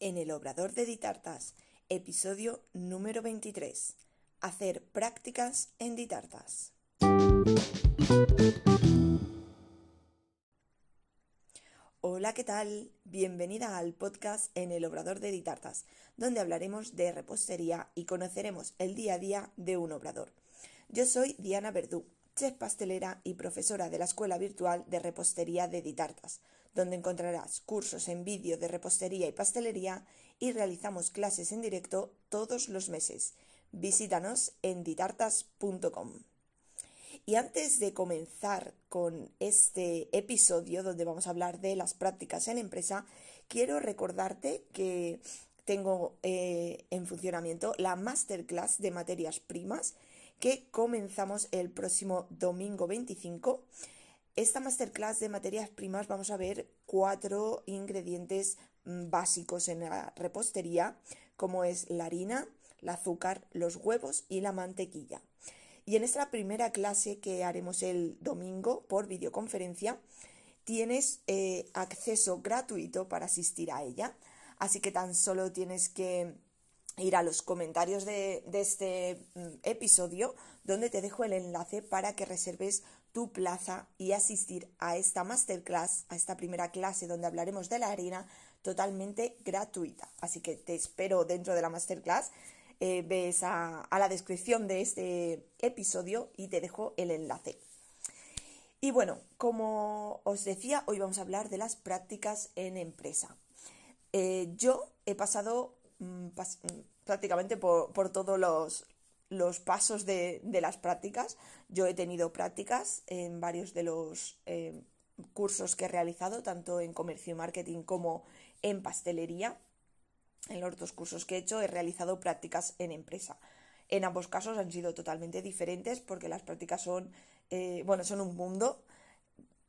en el Obrador de Ditartas, episodio número 23. Hacer prácticas en Ditartas. Hola, ¿qué tal? Bienvenida al podcast en el Obrador de Ditartas, donde hablaremos de repostería y conoceremos el día a día de un obrador. Yo soy Diana Verdú, chef pastelera y profesora de la Escuela Virtual de Repostería de Ditartas donde encontrarás cursos en vídeo de repostería y pastelería y realizamos clases en directo todos los meses. Visítanos en ditartas.com. Y antes de comenzar con este episodio donde vamos a hablar de las prácticas en empresa, quiero recordarte que tengo eh, en funcionamiento la masterclass de materias primas que comenzamos el próximo domingo 25 esta masterclass de materias primas vamos a ver cuatro ingredientes mm, básicos en la repostería, como es la harina, el azúcar, los huevos y la mantequilla. Y en esta primera clase que haremos el domingo por videoconferencia, tienes eh, acceso gratuito para asistir a ella. Así que tan solo tienes que ir a los comentarios de, este mm, episodio donde te dejo el enlace para que reserves tu plaza y asistir a esta masterclass, a esta primera clase donde hablaremos de la harina totalmente gratuita. Así que te espero dentro de la masterclass. Eh, ves a, la descripción de este episodio y te dejo el enlace. Y bueno, como os decía, hoy vamos a hablar de las prácticas en empresa. Eh, yo he pasado mm, mm, prácticamente por, por todos los, los pasos de, las prácticas. Yo he tenido prácticas en varios de los eh, cursos que he realizado, tanto en comercio y marketing como en pastelería. En los dos cursos que he hecho he realizado prácticas en empresa. En ambos casos han sido totalmente diferentes porque las prácticas son, eh, bueno, son un mundo.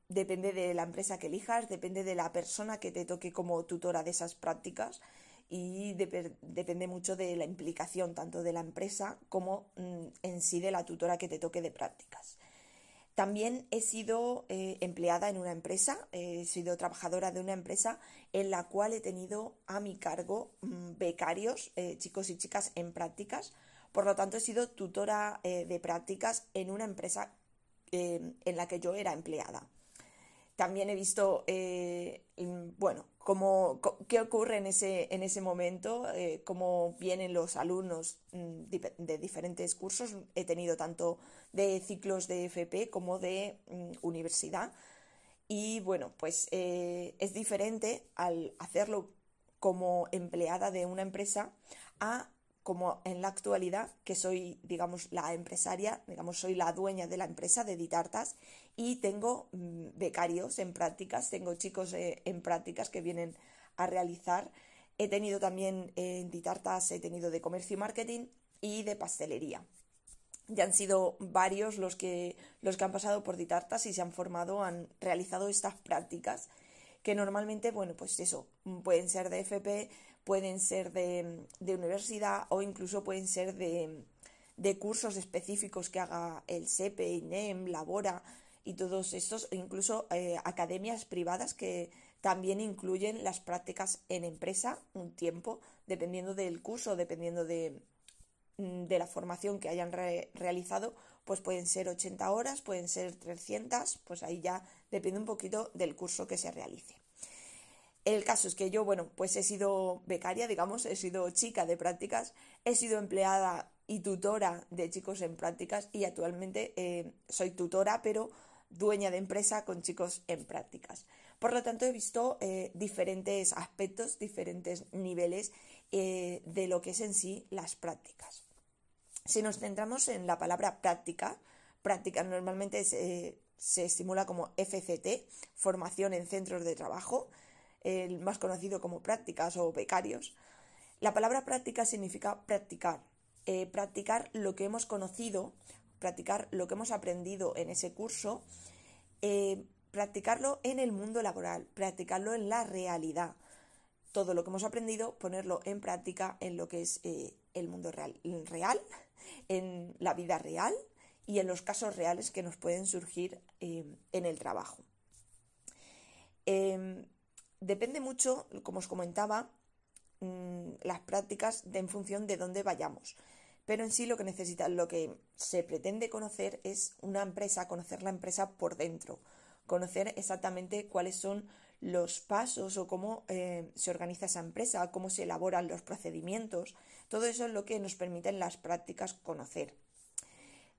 Depende de la empresa que elijas, depende de la persona que te toque como tutora de esas prácticas y depende mucho de la implicación tanto de la empresa como mm, en sí de la tutora que te toque de prácticas. También he sido eh, empleada en una empresa, he sido trabajadora de una empresa en la cual he tenido a mi cargo mm, becarios, eh, chicos y chicas en prácticas. Por lo tanto, he sido tutora eh, de prácticas en una empresa en la que yo era empleada. También he visto, bueno, cómo, qué ocurre en ese, en ese momento, eh, cómo vienen los alumnos mm, de diferentes cursos. He tenido tanto de ciclos de FP como de mm, universidad. Y bueno, pues eh, es diferente al hacerlo como empleada de una empresa a como en la actualidad, que soy, digamos, la empresaria, digamos, soy la dueña de la empresa de Ditartas y tengo mm, becarios en prácticas, tengo chicos eh, en prácticas que vienen a realizar. He tenido también en Ditartas, he tenido de comercio y marketing y de pastelería. Ya han sido varios los que, los que han pasado por Ditartas y se han formado, han realizado estas prácticas que normalmente, bueno, pues eso, pueden ser de FP, pueden ser de, universidad o incluso pueden ser de, cursos específicos que haga el SEPE, INEM, Labora y todos estos, incluso eh, academias privadas que también incluyen las prácticas en empresa un tiempo, dependiendo del curso, dependiendo de, mm, de la formación que hayan realizado, pues pueden ser 80 horas, pueden ser 300, pues ahí ya depende un poquito del curso que se realice. El caso es que yo, bueno, pues he sido becaria, digamos, he sido chica de prácticas, he sido empleada y tutora de chicos en prácticas y actualmente eh, soy tutora, pero dueña de empresa con chicos en prácticas. Por lo tanto, he visto eh, diferentes aspectos, diferentes niveles eh, de lo que es en sí las prácticas. Si nos centramos en la palabra práctica, práctica normalmente se, se estimula como FCT, formación en centros de trabajo, el más conocido como prácticas o becarios. La palabra práctica significa practicar, eh, practicar lo que hemos conocido, practicar lo que hemos aprendido en ese curso, eh, practicarlo en el mundo laboral, practicarlo en la realidad. Todo lo que hemos aprendido, ponerlo en práctica en lo que es eh, el mundo real, real, en la vida real y en los casos reales que nos pueden surgir en el trabajo. Depende mucho, como os comentaba, mm, las prácticas en función de dónde vayamos. Pero en sí lo que necesita, lo que se pretende conocer es una empresa, conocer la empresa por dentro, conocer exactamente cuáles son los pasos o cómo eh, se organiza esa empresa, cómo se elaboran los procedimientos. Todo eso es lo que nos permiten las prácticas conocer.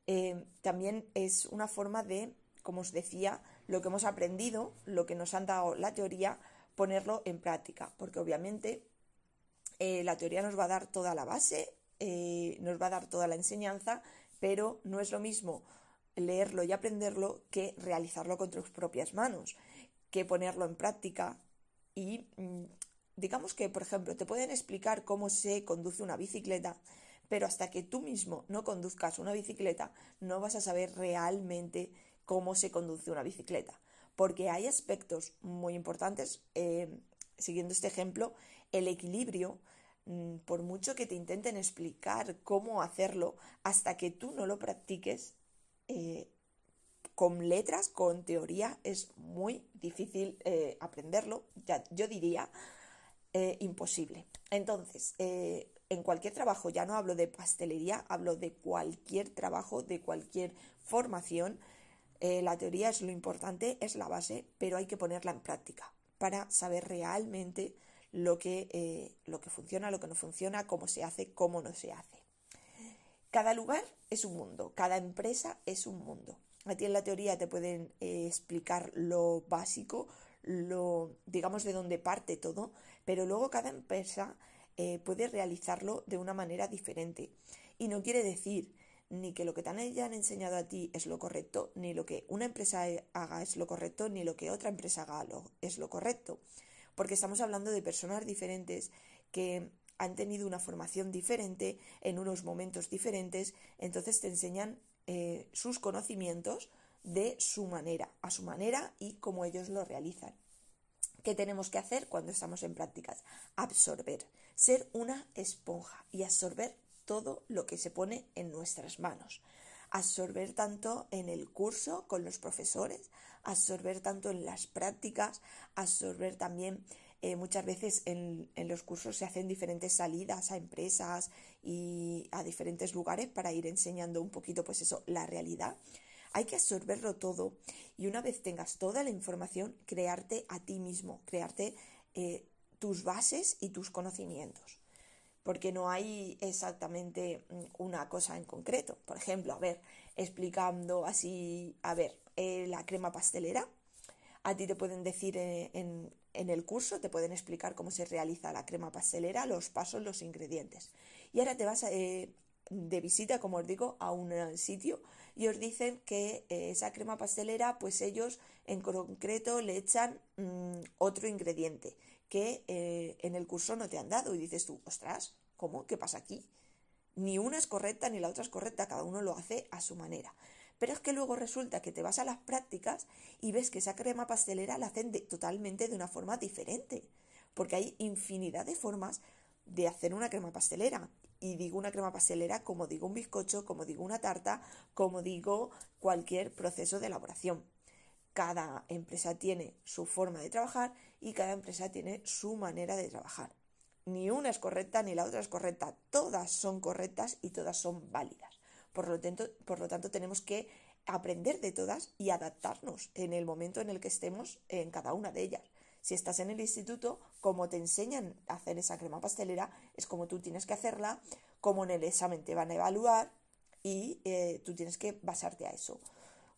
Eh, también es una forma de, como os decía, lo que hemos aprendido, lo que nos han dado la teoría, ponerlo en práctica, porque obviamente eh, la teoría nos va a dar toda la base, eh, nos va a dar toda la enseñanza, pero no es lo mismo leerlo y aprenderlo que realizarlo con tus propias manos, que ponerlo en práctica y mm, digamos que, por ejemplo, te pueden explicar cómo se conduce una bicicleta, pero hasta que tú mismo no conduzcas una bicicleta, no vas a saber realmente cómo se conduce una bicicleta. Porque hay aspectos muy importantes, eh, siguiendo este ejemplo, el equilibrio, mm, por mucho que te intenten explicar cómo hacerlo, hasta que tú no lo practiques, eh, con letras, con teoría, es muy difícil eh, aprenderlo, ya, yo diría imposible. Entonces, en cualquier trabajo, ya no hablo de pastelería, hablo de cualquier trabajo, de cualquier formación, eh, la teoría es lo importante, es la base, pero hay que ponerla en práctica para saber realmente lo que, eh, lo que funciona, lo que no funciona, cómo se hace, cómo no se hace. Cada lugar es un mundo, cada empresa es un mundo. A ti en la teoría te pueden eh, explicar lo básico, lo, digamos, de dónde parte todo, pero luego cada empresa puede realizarlo de una manera diferente. Y no quiere decir ni que lo que te hayan enseñado a ti es lo correcto, ni lo que una empresa haga es lo correcto, ni lo que otra empresa haga es lo correcto. Porque estamos hablando de personas diferentes que han tenido una formación diferente en unos momentos diferentes, entonces te enseñan eh, sus conocimientos de su manera, a su manera y como ellos lo realizan. ¿Qué tenemos que hacer cuando estamos en prácticas? Absorber, ser una esponja y absorber todo lo que se pone en nuestras manos. Absorber tanto en el curso con los profesores, absorber tanto en las prácticas, absorber también eh, muchas veces en, en, los cursos se hacen diferentes salidas a empresas y a diferentes lugares para ir enseñando un poquito, pues eso, la realidad. Hay que absorberlo todo y una vez tengas toda la información, crearte a ti mismo, crearte eh, tus bases y tus conocimientos porque no hay exactamente mm, una cosa en concreto. Por ejemplo, a ver, explicando así, a ver, eh, la crema pastelera, a ti te pueden decir eh, en, el curso, te pueden explicar cómo se realiza la crema pastelera, los pasos, los ingredientes. Y ahora te vas eh, de visita, como os digo, a un sitio y os dicen que esa crema pastelera, pues ellos en concreto le echan mm, otro ingrediente que eh, en el curso no te han dado y dices tú, ostras, ¿cómo? ¿Qué pasa aquí? Ni una es correcta ni la otra es correcta, cada uno lo hace a su manera. Pero es que luego resulta que te vas a las prácticas y ves que esa crema pastelera la hacen totalmente de una forma diferente, porque hay infinidad de formas de hacer una crema pastelera. Y digo una crema pastelera como digo un bizcocho, como digo una tarta, como digo cualquier proceso de elaboración. Cada empresa tiene su forma de trabajar y cada empresa tiene su manera de trabajar. Ni una es correcta ni la otra es correcta. Todas son correctas y todas son válidas. Por lo tanto, por lo tanto tenemos que aprender de todas y adaptarnos en el momento en el que estemos en cada una de ellas. Si estás en el instituto, como te enseñan a hacer esa crema pastelera, es como tú tienes que hacerla, como en el examen te van a evaluar y eh, tú tienes que basarte a eso.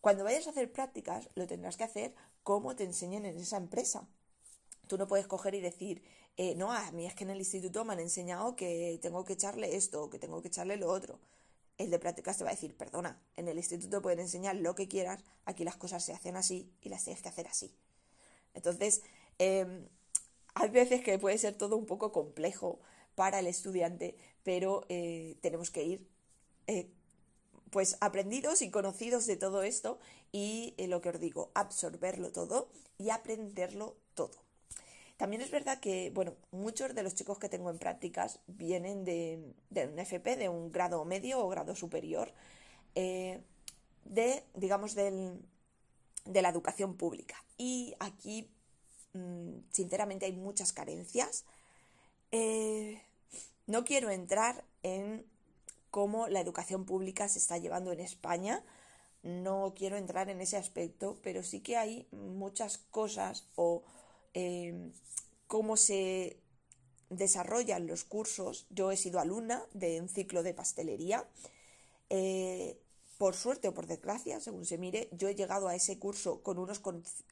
Cuando vayas a hacer prácticas, lo tendrás que hacer como te enseñen en esa empresa. Tú no puedes coger y decir, eh, no, a mí es que en el instituto me han enseñado que tengo que echarle esto que tengo que echarle lo otro. El de prácticas te va a decir, perdona, en el instituto pueden enseñar lo que quieras, aquí las cosas se hacen así y las tienes que hacer así. Entonces, em, hay veces que puede ser todo un poco complejo para el estudiante, pero eh, tenemos que ir eh, pues aprendidos y conocidos de todo esto y eh, lo que os digo, absorberlo todo y aprenderlo todo. También es verdad que, bueno, muchos de los chicos que tengo en prácticas vienen de, un FP, de un grado medio o grado superior, eh, de, digamos, de la educación pública. Y aquí, mm, sinceramente, hay muchas carencias Eh, no quiero entrar en cómo la educación pública se está llevando en España. No quiero entrar en ese aspecto, pero sí que hay muchas cosas o eh, cómo se desarrollan los cursos. Yo he sido alumna de un ciclo de pastelería. Eh, por suerte o por desgracia, según se mire, yo he llegado a ese curso con unos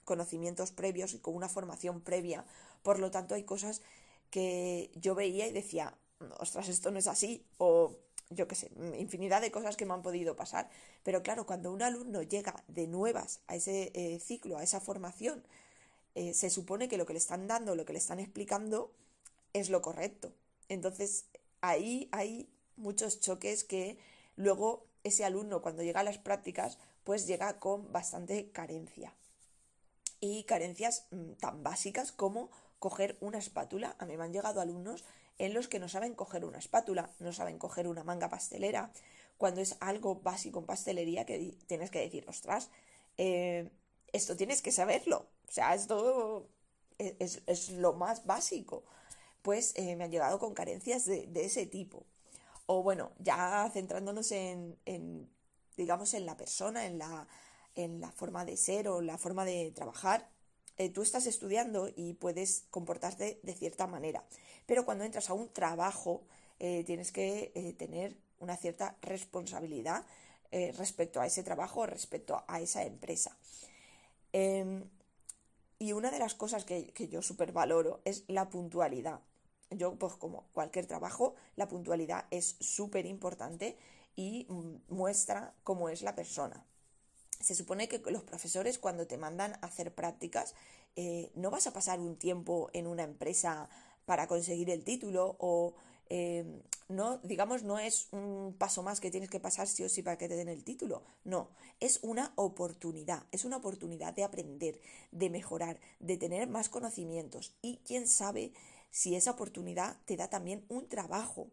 conocimientos previos y con una formación previa. Por lo tanto, hay cosas que yo veía y decía, ostras, esto no es así, o yo qué sé, infinidad de cosas que me han podido pasar. Pero claro, cuando un alumno llega de nuevas a ese eh, ciclo, a esa formación, eh, se supone que lo que le están dando, lo que le están explicando, es lo correcto. Entonces, ahí hay muchos choques que luego ese alumno cuando llega a las prácticas pues llega con bastante carencia. Y carencias mm, tan básicas como coger una espátula. A mí me han llegado alumnos en los que no saben coger una espátula, no saben coger una manga pastelera, cuando es algo básico en pastelería que tienes que decir, ostras, eh, esto tienes que saberlo. O sea, esto es, es lo más básico. Pues eh, me han llegado con carencias de, de ese tipo. O bueno, ya centrándonos en, digamos, en la persona, en la, en la forma de ser o la forma de trabajar, eh, tú estás estudiando y puedes comportarte de cierta manera. Pero cuando entras a un trabajo, eh, tienes que eh, tener una cierta responsabilidad respecto a ese trabajo, respecto a esa empresa. Em, y una de las cosas que, que yo súper valoro es la puntualidad yo, pues como cualquier trabajo, la puntualidad es súper importante y muestra cómo es la persona. Se supone que los profesores cuando te mandan a hacer prácticas eh, no vas a pasar un tiempo en una empresa para conseguir el título o eh, no, digamos, no es un paso más que tienes que pasar sí o sí para que te den el título. No, es una oportunidad, es una oportunidad de aprender, de mejorar, de tener más conocimientos y quién sabe si esa oportunidad te da también un trabajo,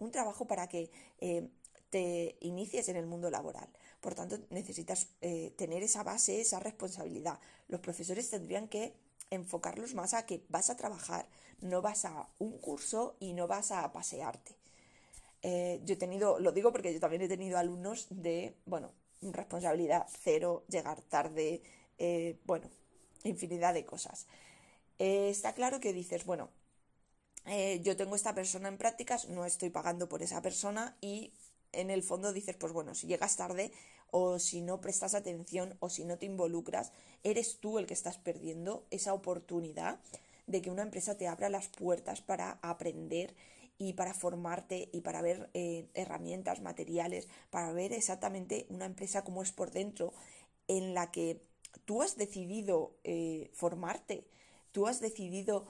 un trabajo para que eh, te inicies en el mundo laboral. Por tanto, necesitas eh, tener esa base, esa responsabilidad. Los profesores tendrían que enfocarlos más a que vas a trabajar, no vas a un curso y no vas a pasearte. Eh, yo he tenido, lo digo porque yo también he tenido alumnos de, bueno, responsabilidad cero, llegar tarde, bueno, infinidad de cosas. está claro que dices, bueno, eh, yo tengo esta persona en prácticas, no estoy pagando por esa persona y en el fondo dices, pues bueno, si llegas tarde o si no prestas atención o si no te involucras, eres tú el que estás perdiendo esa oportunidad de que una empresa te abra las puertas para aprender y para formarte y para ver eh, herramientas, materiales, para ver exactamente una empresa como es por dentro, en la que tú has decidido eh, formarte, tú has decidido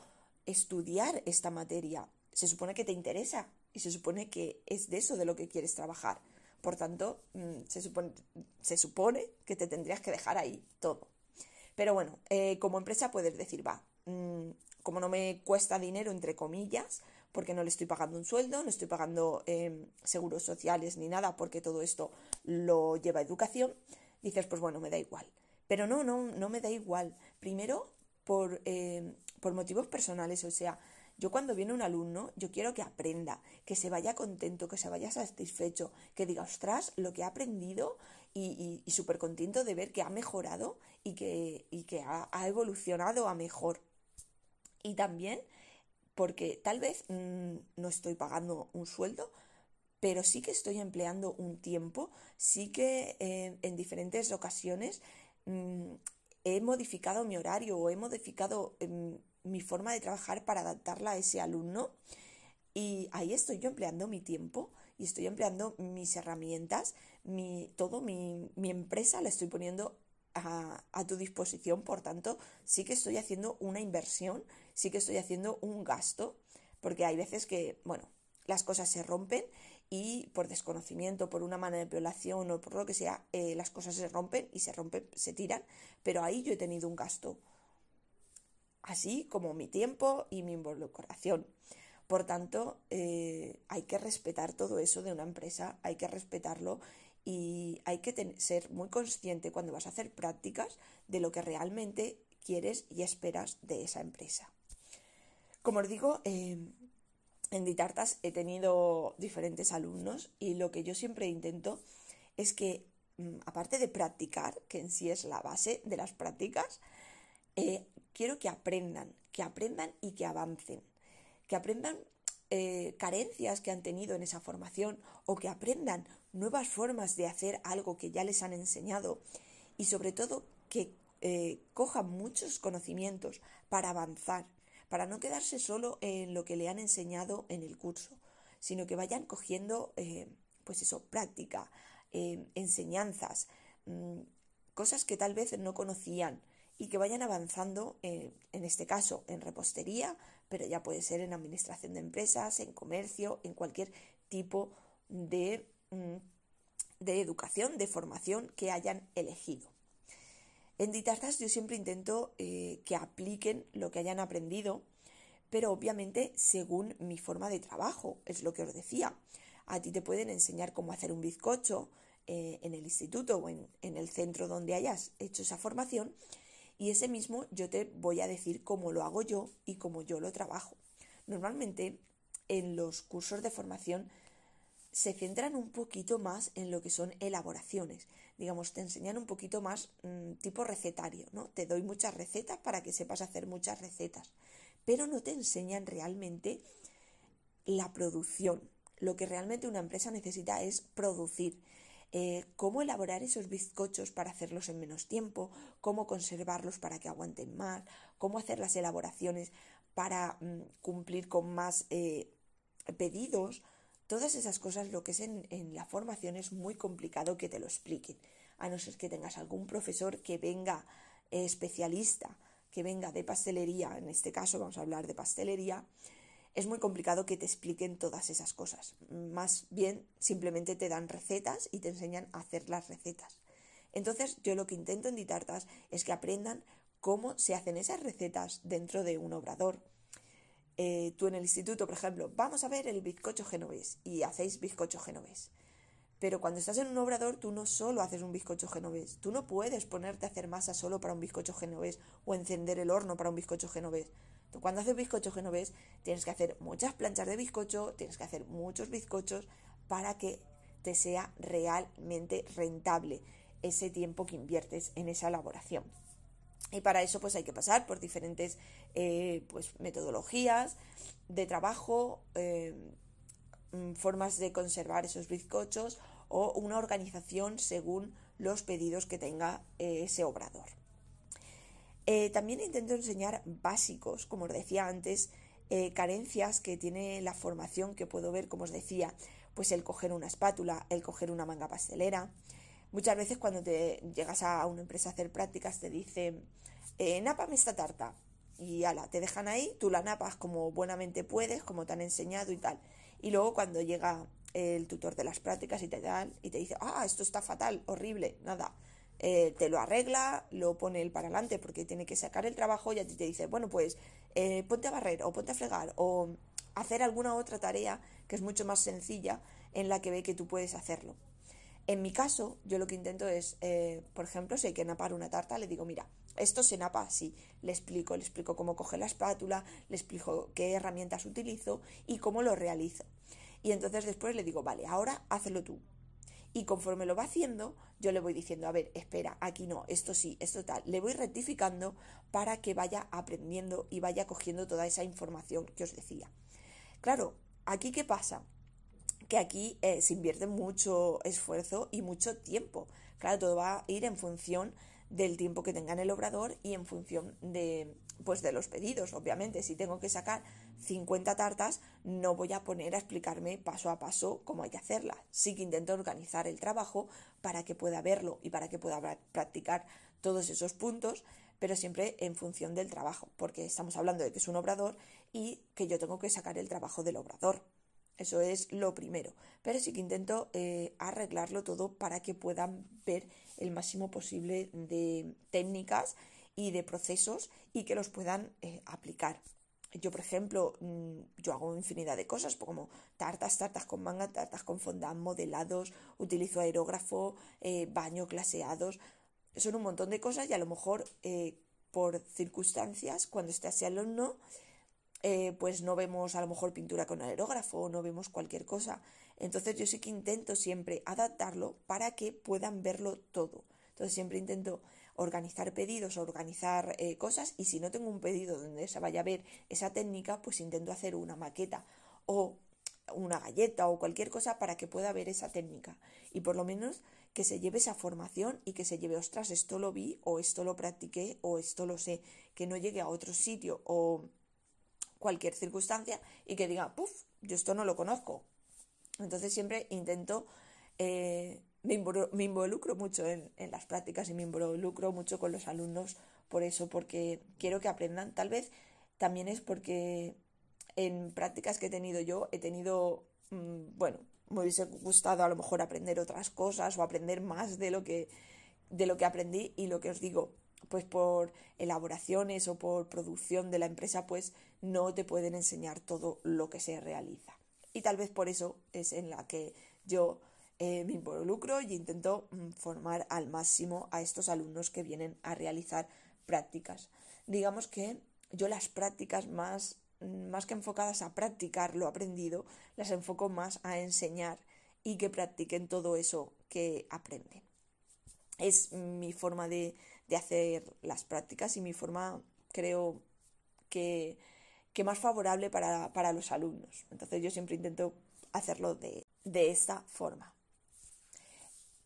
estudiar esta materia. Se supone que te interesa y se supone que es de eso de lo que quieres trabajar. Por tanto, mm, se supone, se supone que te tendrías que dejar ahí todo. Pero bueno, eh, como empresa puedes decir, va, mm, como no me cuesta dinero, entre comillas, porque no le estoy pagando un sueldo, no estoy pagando em, seguros sociales ni nada, porque todo esto lo lleva educación, dices, pues bueno, me da igual. Pero no, no, no me da igual. Primero, por em, por motivos personales, o sea, yo cuando viene un alumno, yo quiero que aprenda, que se vaya contento, que se vaya satisfecho, que diga, ostras, lo que ha aprendido y, y, súper contento de ver que ha mejorado y que, y que ha, evolucionado a mejor. Y también porque tal vez mm, no estoy pagando un sueldo, pero sí que estoy empleando un tiempo, sí que eh, en diferentes ocasiones mm, he modificado mi horario o he modificado em, mi forma de trabajar para adaptarla a ese alumno. Y ahí estoy yo empleando mi tiempo y estoy empleando mis herramientas, mi, todo mi, mi empresa la estoy poniendo a, a, tu disposición. Por tanto, sí que estoy haciendo una inversión, sí que estoy haciendo un gasto, porque hay veces que, bueno, las cosas se rompen y por desconocimiento, por una manipulación o por lo que sea, eh, las cosas se rompen y se rompen, se tiran, pero ahí yo he tenido un gasto así como mi tiempo y mi involucración. Por tanto, eh, hay que respetar todo eso de una empresa, hay que respetarlo y hay que ser muy consciente cuando vas a hacer prácticas de lo que realmente quieres y esperas de esa empresa. Como os digo, eh, en Ditartas he tenido diferentes alumnos y lo que yo siempre intento es que, mm, aparte de practicar, que en sí es la base de las prácticas, eh, quiero que aprendan, que aprendan y que avancen, que aprendan eh, carencias que han tenido en esa formación o que aprendan nuevas formas de hacer algo que ya les han enseñado y sobre todo que eh, cojan muchos conocimientos para avanzar, para no quedarse solo en lo que le han enseñado en el curso, sino que vayan cogiendo, pues eso, práctica, enseñanzas, mm, cosas que tal vez no conocían y que vayan avanzando, en este caso, en repostería, pero ya puede ser en administración de empresas, en comercio, en cualquier tipo de, mm, de educación, de formación que hayan elegido. En Ditartas yo siempre intento eh, que apliquen lo que hayan aprendido, pero obviamente según mi forma de trabajo, es lo que os decía. A ti te pueden enseñar cómo hacer un bizcocho eh, en el instituto o en, en el centro donde hayas hecho esa formación y ese mismo yo te voy a decir cómo lo hago yo y cómo yo lo trabajo. Normalmente en los cursos de formación se centran un poquito más en lo que son elaboraciones. Digamos, te enseñan un poquito más mm, tipo recetario, ¿no? Te doy muchas recetas para que sepas hacer muchas recetas, pero no te enseñan realmente la producción. Lo que realmente una empresa necesita es producir. Eh, cómo elaborar esos bizcochos para hacerlos en menos tiempo, cómo conservarlos para que aguanten más, cómo hacer las elaboraciones para mm, cumplir con más eh, pedidos. Todas esas cosas, lo que es en, la formación es muy complicado que te lo expliquen, a no ser que tengas algún profesor que venga eh, especialista, que venga de pastelería, en este caso vamos a hablar de pastelería, es muy complicado que te expliquen todas esas cosas. Más bien simplemente te dan recetas y te enseñan a hacer las recetas. Entonces yo lo que intento en Ditartas es que aprendan cómo se hacen esas recetas dentro de un obrador. Eh, tú en el instituto, por ejemplo, vamos a ver el bizcocho genovés y hacéis bizcocho genovés. Pero cuando estás en un obrador, tú no solo haces un bizcocho genovés. Tú no puedes ponerte a hacer masa solo para un bizcocho genovés o encender el horno para un bizcocho genovés. Cuando haces bizcocho genovés tienes que hacer muchas planchas de bizcocho, tienes que hacer muchos bizcochos para que te sea realmente rentable ese tiempo que inviertes en esa elaboración. Y para eso pues hay que pasar por diferentes eh, pues, metodologías de trabajo, eh, mm, formas de conservar esos bizcochos o una organización según los pedidos que tenga eh, ese obrador. Eh, también intento enseñar básicos, como os decía antes, eh, carencias que tiene la formación que puedo ver, como os decía, pues el coger una espátula, el coger una manga pastelera. Muchas veces cuando te llegas a una empresa a hacer prácticas te dicen, eh, nápame esta tarta. Y ala, te dejan ahí, tú la napas como buenamente puedes, como te han enseñado y tal. Y luego cuando llega el tutor de las prácticas y te y te dice, ah, esto está fatal, horrible, nada eh, te lo arregla, lo pone él para adelante porque tiene que sacar el trabajo y a ti te dice, bueno, pues eh, ponte a barrer o ponte a fregar o hacer alguna otra tarea que es mucho más sencilla en la que ve que tú puedes hacerlo. En mi caso, yo lo que intento es, eh, por ejemplo, si hay que napar una tarta, le digo, mira, esto se napa así. Le explico, le explico cómo coge la espátula, le explico qué herramientas utilizo y cómo lo realizo. Y entonces después le digo, vale, ahora hazlo tú y conforme lo va haciendo, yo le voy diciendo, a ver, espera, aquí no, esto sí, esto tal. Le voy rectificando para que vaya aprendiendo y vaya cogiendo toda esa información que os decía. Claro, aquí qué pasa? Que aquí eh, se invierte mucho esfuerzo y mucho tiempo. Claro, todo va a ir en función del tiempo que tenga en el obrador y en función de, pues de los pedidos, obviamente. Si tengo que sacar 50 tartas, no voy a poner a explicarme paso a paso cómo hay que hacerlas. Sí que intento organizar el trabajo para que pueda verlo y para que pueda practicar todos esos puntos, pero siempre en función del trabajo, porque estamos hablando de que es un obrador y que yo tengo que sacar el trabajo del obrador. Eso es lo primero. Pero sí que intento eh, arreglarlo todo para que puedan ver el máximo posible de técnicas y de procesos y que los puedan eh, aplicar. Yo, por ejemplo, mm, yo hago infinidad de cosas, como tartas, tartas con manga, tartas con fondant, modelados, utilizo aerógrafo, eh, baño, glaseados. Son un montón de cosas y a lo mejor por circunstancias, cuando esté ese alumno, eh, pues no vemos a lo mejor pintura con aerógrafo, no vemos cualquier cosa. Entonces yo sí que intento siempre adaptarlo para que puedan verlo todo. Entonces siempre intento organizar pedidos, organizar eh, cosas y si no tengo un pedido donde se vaya a ver esa técnica, pues intento hacer una maqueta o una galleta o cualquier cosa para que pueda ver esa técnica y por lo menos que se lleve esa formación y que se lleve, ostras, esto lo vi o esto lo practiqué o esto lo sé, que no llegue a otro sitio o cualquier circunstancia y que diga, puff, yo esto no lo conozco. Entonces siempre intento, eh, me, involucro, mucho en, las prácticas y me involucro mucho con los alumnos por eso, porque quiero que aprendan. Tal vez también es porque en prácticas que he tenido yo he tenido, mm, bueno, me hubiese gustado a lo mejor aprender otras cosas o aprender más de lo que, de lo que aprendí y lo que os digo, pues por elaboraciones o por producción de la empresa, pues no te pueden enseñar todo lo que se realiza. Y tal vez por eso es en la que yo eh, me involucro y intento mm, formar al máximo a estos alumnos que vienen a realizar prácticas. Digamos que yo las prácticas más más que enfocadas a practicar lo aprendido, las enfoco más a enseñar y que practiquen todo eso que aprenden. Es mi forma de, hacer las prácticas y mi forma, creo, que, más favorable para, los alumnos. Entonces yo siempre intento hacerlo de, de esta forma.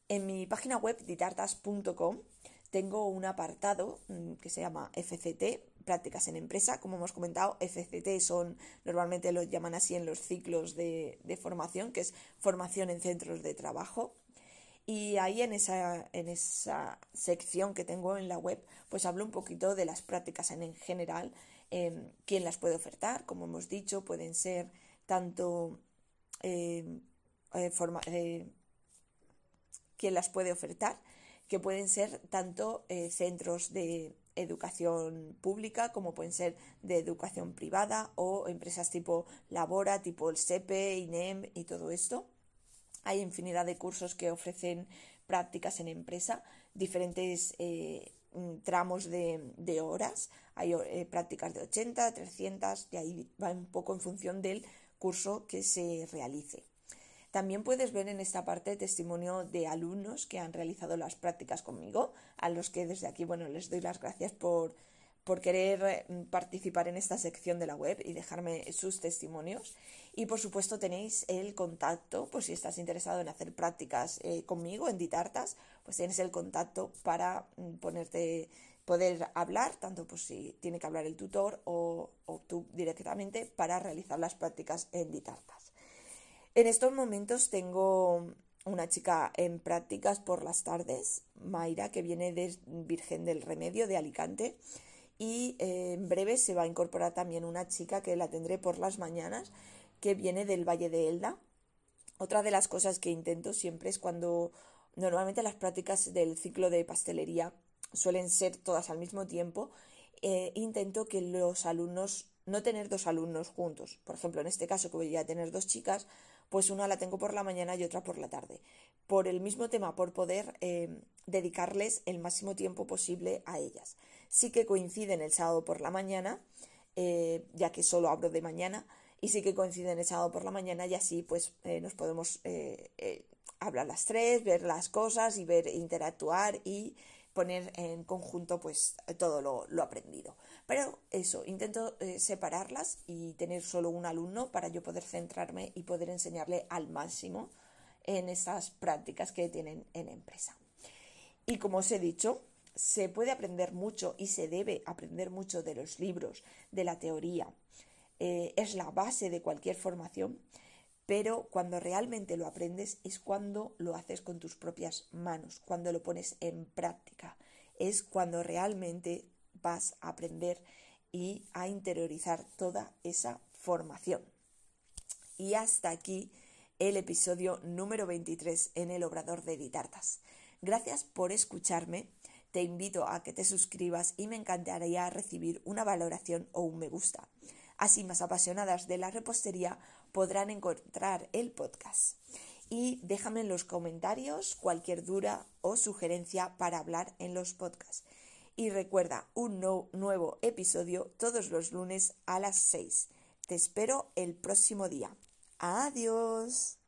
En mi página web ditartas.com tengo un apartado mm, que se llama FCT, prácticas en empresa. Como hemos comentado, FCT son, normalmente lo llaman así en los ciclos de, formación, que es formación en centros de trabajo. Y ahí en esa, en esa sección que tengo en la web, pues hablo un poquito de las prácticas en, general, em, quién las puede ofertar, como hemos dicho, pueden ser tanto em, eh, eh, quién las puede ofertar, que pueden ser tanto eh, centros de educación pública como pueden ser de educación privada o empresas tipo Labora, tipo el SEPE, INEM y todo esto. Hay infinidad de cursos que ofrecen prácticas en empresa, diferentes eh, mm, tramos de, horas. Hay eh, prácticas de 80, 300 y ahí va un poco en función del curso que se realice. También puedes ver en esta parte testimonio de alumnos que han realizado las prácticas conmigo, a los que desde aquí, bueno, les doy las gracias por, por querer mm, participar en esta sección de la web y dejarme sus testimonios. Y por supuesto tenéis el contacto, pues si estás interesado en hacer prácticas eh, conmigo en Ditartas, pues tienes el contacto para mm, ponerte, poder hablar, tanto pues si tiene que hablar el tutor o, o tú directamente para realizar las prácticas en Ditartas. En estos momentos tengo una chica en prácticas por las tardes, Mayra, que viene de Virgen del Remedio, de Alicante. Y eh, en breve se va a incorporar también una chica que la tendré por las mañanas, que viene del Valle de Elda. Otra de las cosas que intento siempre es cuando normalmente las prácticas del ciclo de pastelería suelen ser todas al mismo tiempo, eh, intento que los alumnos, no tener dos alumnos juntos. Por ejemplo, en este caso que voy a tener dos chicas, pues una la tengo por la mañana y otra por la tarde. Por el mismo tema, por poder eh, dedicarles el máximo tiempo posible a ellas. Sí que coinciden el sábado por la mañana, eh, ya que solo abro de mañana, y sí que coinciden el sábado por la mañana y así pues eh, nos podemos hablar las tres, ver las cosas y ver interactuar y poner en conjunto pues todo lo, aprendido. Pero eso, intento eh, separarlas y tener solo un alumno para yo poder centrarme y poder enseñarle al máximo en esas prácticas que tienen en empresa. Y como os he dicho, se puede aprender mucho y se debe aprender mucho de los libros, de la teoría. Eh, es la base de cualquier formación pero cuando realmente lo aprendes es cuando lo haces con tus propias manos, cuando lo pones en práctica, es cuando realmente vas a aprender y a interiorizar toda esa formación. Y hasta aquí el episodio número 23 en el Obrador de Ditartas. Gracias por escucharme. Te invito a que te suscribas y me encantaría recibir una valoración o un me gusta. Así más apasionadas de la repostería podrán encontrar el podcast. Y déjame en los comentarios cualquier duda o sugerencia para hablar en los podcasts. Y recuerda, un nuevo episodio todos los lunes a las 6. Te espero el próximo día. Adiós.